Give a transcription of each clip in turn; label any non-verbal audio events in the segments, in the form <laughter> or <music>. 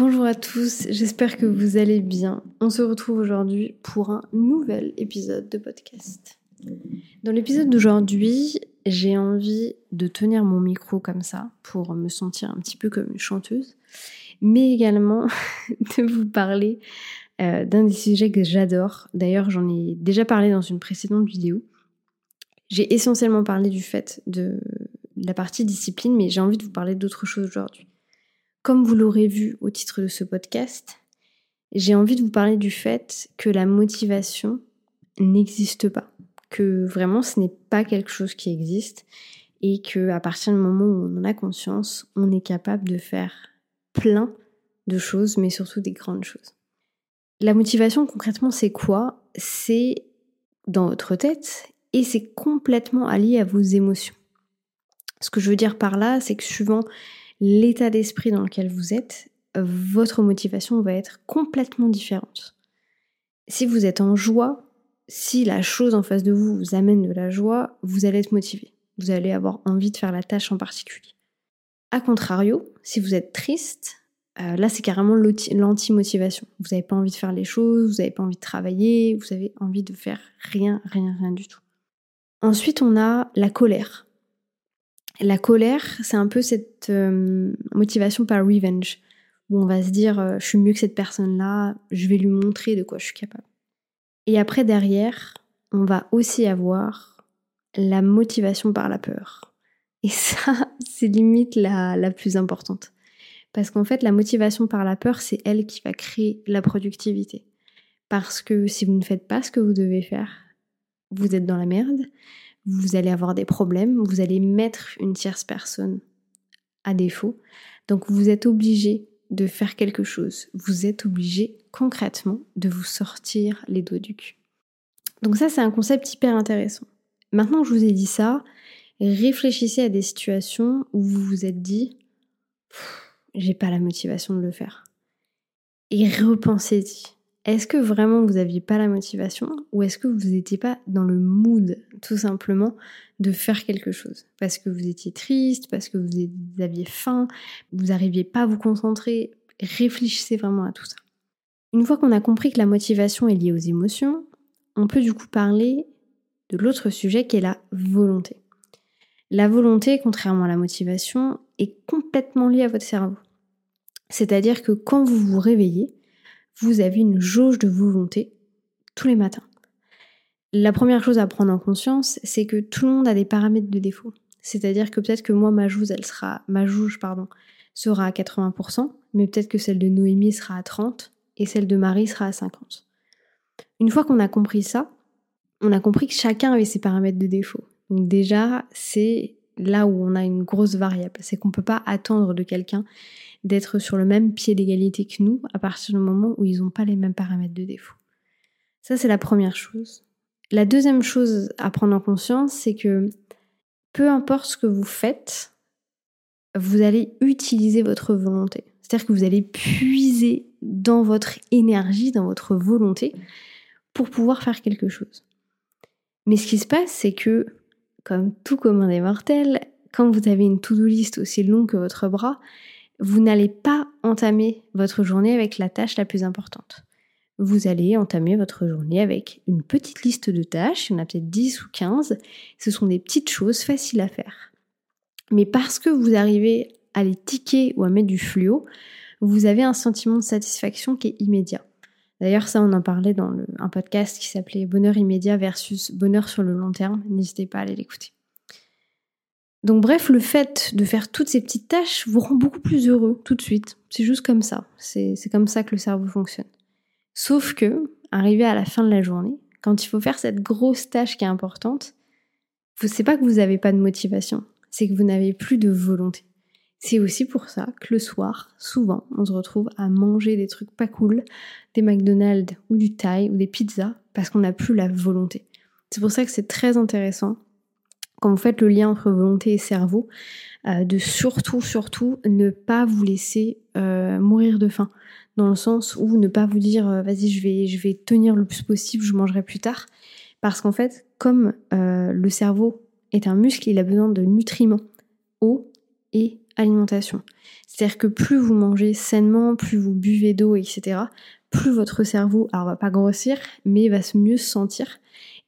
Bonjour à tous, j'espère que vous allez bien. On se retrouve aujourd'hui pour un nouvel épisode de podcast. Dans l'épisode d'aujourd'hui, j'ai envie de tenir mon micro comme ça pour me sentir un petit peu comme une chanteuse, mais également <laughs> de vous parler euh, d'un des sujets que j'adore. D'ailleurs, j'en ai déjà parlé dans une précédente vidéo. J'ai essentiellement parlé du fait de la partie discipline, mais j'ai envie de vous parler d'autre chose aujourd'hui. Comme vous l'aurez vu au titre de ce podcast, j'ai envie de vous parler du fait que la motivation n'existe pas, que vraiment ce n'est pas quelque chose qui existe et que à partir du moment où on en a conscience, on est capable de faire plein de choses, mais surtout des grandes choses. La motivation concrètement, c'est quoi? C'est dans votre tête et c'est complètement allié à vos émotions. Ce que je veux dire par là, c'est que suivant l'état d'esprit dans lequel vous êtes, votre motivation va être complètement différente. Si vous êtes en joie, si la chose en face de vous vous amène de la joie, vous allez être motivé. Vous allez avoir envie de faire la tâche en particulier. A contrario, si vous êtes triste, euh, là c'est carrément l'anti-motivation. Vous n'avez pas envie de faire les choses, vous n'avez pas envie de travailler, vous avez envie de faire rien, rien, rien du tout. Ensuite, on a la colère. La colère, c'est un peu cette euh, motivation par revenge, où on va se dire euh, je suis mieux que cette personne-là, je vais lui montrer de quoi je suis capable. Et après, derrière, on va aussi avoir la motivation par la peur. Et <laughs> ça, c'est limite la, la plus importante. Parce qu'en fait, la motivation par la peur, c'est elle qui va créer la productivité. Parce que si vous ne faites pas ce que vous devez faire, vous êtes dans la merde vous allez avoir des problèmes, vous allez mettre une tierce personne à défaut. Donc vous êtes obligé de faire quelque chose. Vous êtes obligé concrètement de vous sortir les doigts du cul. Donc ça c'est un concept hyper intéressant. Maintenant que je vous ai dit ça, réfléchissez à des situations où vous vous êtes dit j'ai pas la motivation de le faire. Et repensez-y. Est-ce que vraiment vous n'aviez pas la motivation ou est-ce que vous n'étiez pas dans le mood tout simplement de faire quelque chose? Parce que vous étiez triste, parce que vous aviez faim, vous n'arriviez pas à vous concentrer. Réfléchissez vraiment à tout ça. Une fois qu'on a compris que la motivation est liée aux émotions, on peut du coup parler de l'autre sujet qui est la volonté. La volonté, contrairement à la motivation, est complètement liée à votre cerveau. C'est-à-dire que quand vous vous réveillez, vous avez une jauge de volonté tous les matins. La première chose à prendre en conscience, c'est que tout le monde a des paramètres de défaut. C'est-à-dire que peut-être que moi, ma jauge, elle sera, ma jauge, pardon, sera à 80%, mais peut-être que celle de Noémie sera à 30% et celle de Marie sera à 50%. Une fois qu'on a compris ça, on a compris que chacun avait ses paramètres de défaut. Donc déjà, c'est là où on a une grosse variable. C'est qu'on ne peut pas attendre de quelqu'un d'être sur le même pied d'égalité que nous à partir du moment où ils n'ont pas les mêmes paramètres de défaut. Ça, c'est la première chose. La deuxième chose à prendre en conscience, c'est que peu importe ce que vous faites, vous allez utiliser votre volonté. C'est-à-dire que vous allez puiser dans votre énergie, dans votre volonté, pour pouvoir faire quelque chose. Mais ce qui se passe, c'est que, comme tout commun des mortels, quand vous avez une to-do list aussi longue que votre bras, vous n'allez pas entamer votre journée avec la tâche la plus importante. Vous allez entamer votre journée avec une petite liste de tâches, il y en a peut-être 10 ou 15, ce sont des petites choses faciles à faire. Mais parce que vous arrivez à les tiquer ou à mettre du fluo, vous avez un sentiment de satisfaction qui est immédiat. D'ailleurs, ça, on en parlait dans un podcast qui s'appelait Bonheur immédiat versus Bonheur sur le long terme. N'hésitez pas à aller l'écouter. Donc bref, le fait de faire toutes ces petites tâches vous rend beaucoup plus heureux tout de suite. C'est juste comme ça. C'est comme ça que le cerveau fonctionne. Sauf que, arrivé à la fin de la journée, quand il faut faire cette grosse tâche qui est importante, c'est pas que vous n'avez pas de motivation, c'est que vous n'avez plus de volonté. C'est aussi pour ça que le soir, souvent, on se retrouve à manger des trucs pas cool, des McDonald's ou du Thai ou des pizzas, parce qu'on n'a plus la volonté. C'est pour ça que c'est très intéressant quand vous faites le lien entre volonté et cerveau, euh, de surtout, surtout ne pas vous laisser euh, mourir de faim. Dans le sens où ne pas vous dire euh, vas-y je vais, je vais tenir le plus possible, je mangerai plus tard. Parce qu'en fait, comme le cerveau est un muscle, il a besoin de nutriments, eau et alimentation. C'est-à-dire que plus vous mangez sainement, plus vous buvez d'eau, etc., plus votre cerveau, alors va pas grossir, mais va mieux se sentir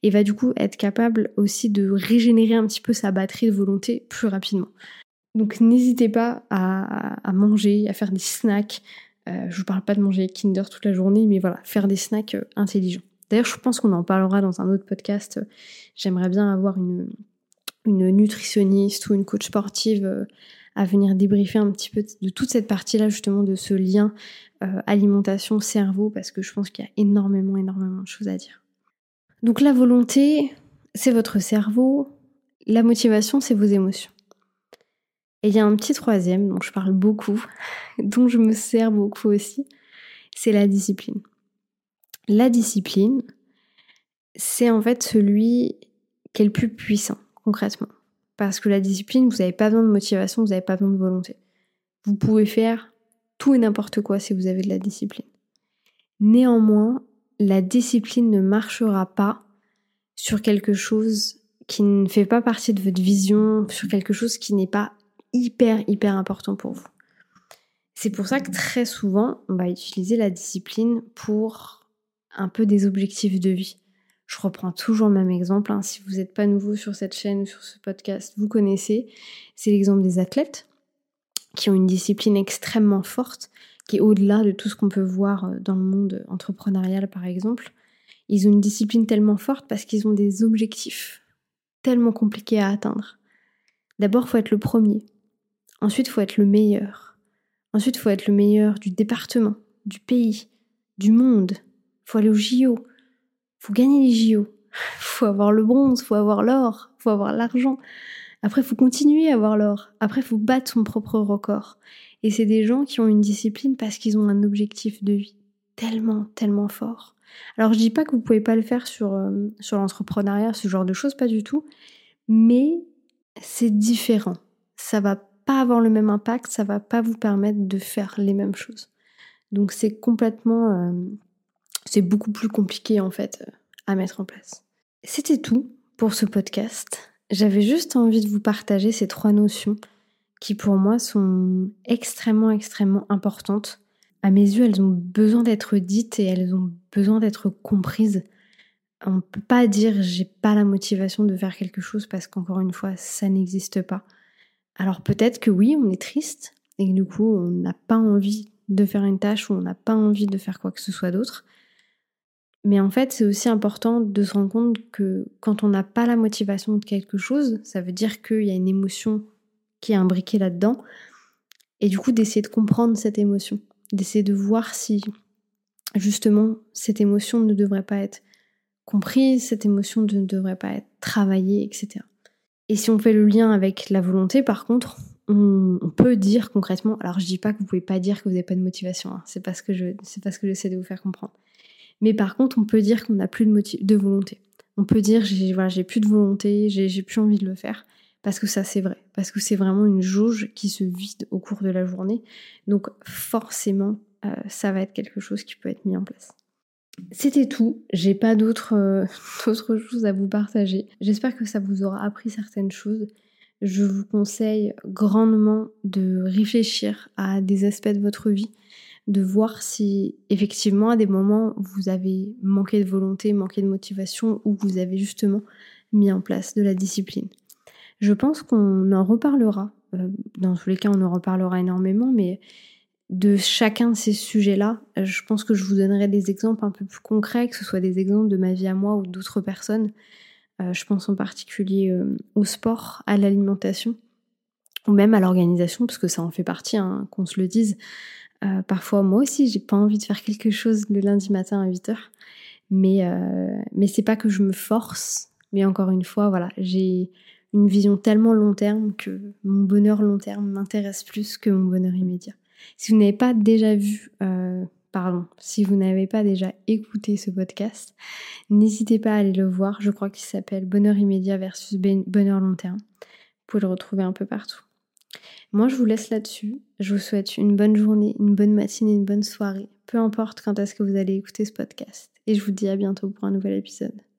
et va du coup être capable aussi de régénérer un petit peu sa batterie de volonté plus rapidement. Donc n'hésitez pas à, manger, à faire des snacks. Euh, je vous parle pas de manger Kinder toute la journée, mais voilà, faire des snacks euh, intelligents. D'ailleurs, je pense qu'on en parlera dans un autre podcast. J'aimerais bien avoir une, une nutritionniste ou une coach sportive euh, à venir débriefer un petit peu de toute cette partie-là, justement, de ce lien alimentation-cerveau, parce que je pense qu'il y a énormément, énormément de choses à dire. Donc la volonté, c'est votre cerveau, la motivation, c'est vos émotions. Et il y a un petit troisième dont je parle beaucoup, <laughs> dont je me sers beaucoup aussi, c'est la discipline. La discipline, c'est en fait celui qui est le plus puissant, concrètement. Parce que la discipline, vous n'avez pas besoin de motivation, vous n'avez pas besoin de volonté. Vous pouvez faire tout et n'importe quoi si vous avez de la discipline. Néanmoins, la discipline ne marchera pas sur quelque chose qui ne fait pas partie de votre vision, sur quelque chose qui n'est pas hyper, hyper important pour vous. C'est pour ça que très souvent, on va utiliser la discipline pour un peu des objectifs de vie. Je reprends toujours le même exemple. Hein. Si vous n'êtes pas nouveau sur cette chaîne ou sur ce podcast, vous connaissez. C'est l'exemple des athlètes qui ont une discipline extrêmement forte, qui est au-delà de tout ce qu'on peut voir euh, dans le monde entrepreneurial, par exemple. Ils ont une discipline tellement forte parce qu'ils ont des objectifs tellement compliqués à atteindre. D'abord, faut être le premier. Ensuite, faut être le meilleur. Ensuite, faut être le meilleur du département, du pays, du monde. Faut aller au JO. Faut gagner les JO. Faut avoir le bronze, faut avoir l'or, faut avoir l'argent. Après, faut continuer à avoir l'or. Après, faut battre son propre record. Et c'est des gens qui ont une discipline parce qu'ils ont un objectif de vie tellement, tellement fort. Alors, je dis pas que vous pouvez pas le faire sur, euh, sur l'entrepreneuriat, ce genre de choses, pas du tout. Mais c'est différent. Ça va pas avoir le même impact, ça va pas vous permettre de faire les mêmes choses. Donc c'est complètement, euh, c'est beaucoup plus compliqué en fait euh, à mettre en place. C'était tout pour ce podcast. J'avais juste envie de vous partager ces trois notions qui pour moi sont extrêmement extrêmement importantes. À mes yeux, elles ont besoin d'être dites et elles ont besoin d'être comprises. On ne peut pas dire j'ai pas la motivation de faire quelque chose parce qu'encore une fois, ça n'existe pas. Alors peut-être que oui, on est triste et du coup, on n'a pas envie de faire une tâche ou on n'a pas envie de faire quoi que ce soit d'autre. Mais en fait, c'est aussi important de se rendre compte que quand on n'a pas la motivation de quelque chose, ça veut dire qu'il y a une émotion qui est imbriquée là-dedans. Et du coup, d'essayer de comprendre cette émotion, d'essayer de voir si justement cette émotion ne devrait pas être comprise, cette émotion ne devrait pas être travaillée, etc. Et si on fait le lien avec la volonté, par contre, on, peut dire concrètement, alors je dis pas que vous pouvez pas dire que vous n'avez pas de motivation, hein, c'est pas ce que je, c'est pas ce que j'essaie de vous faire comprendre. Mais par contre, on peut dire qu'on n'a plus de, volonté. On peut dire, j'ai, plus de volonté, j'ai, j'ai plus envie de le faire, parce que ça c'est vrai, parce que c'est vraiment une jauge qui se vide au cours de la journée. Donc forcément, euh, ça va être quelque chose qui peut être mis en place. C'était tout. J'ai pas d'autres euh, <laughs> choses à vous partager. J'espère que ça vous aura appris certaines choses. Je vous conseille grandement de réfléchir à des aspects de votre vie, de voir si effectivement à des moments vous avez manqué de volonté, manqué de motivation ou vous avez justement mis en place de la discipline. Je pense qu'on en reparlera. Euh, dans tous les cas, on en reparlera énormément, mais de chacun de ces sujets-là. Euh, je pense que je vous donnerai des exemples un peu plus concrets, que ce soit des exemples de ma vie à moi ou d'autres personnes. Euh, je pense en particulier euh, au sport, à l'alimentation, ou même à l'organisation, parce que ça en fait partie, hein, qu'on se le dise. parfois, moi aussi, j'ai pas envie de faire quelque chose le lundi matin à 8h. Mais, mais c'est pas que je me force, mais encore une fois, voilà, j'ai une vision tellement long terme que mon bonheur long terme m'intéresse plus que mon bonheur immédiat. Si vous n'avez pas déjà vu, euh, pardon, si vous n'avez pas déjà écouté ce podcast, n'hésitez pas à aller le voir. Je crois qu'il s'appelle Bonheur immédiat versus Bonheur long terme. Vous pouvez le retrouver un peu partout. Moi, je vous laisse là-dessus. Je vous souhaite une bonne journée, une bonne matinée, une bonne soirée, peu importe quand est-ce que vous allez écouter ce podcast. Et je vous dis à bientôt pour un nouvel épisode.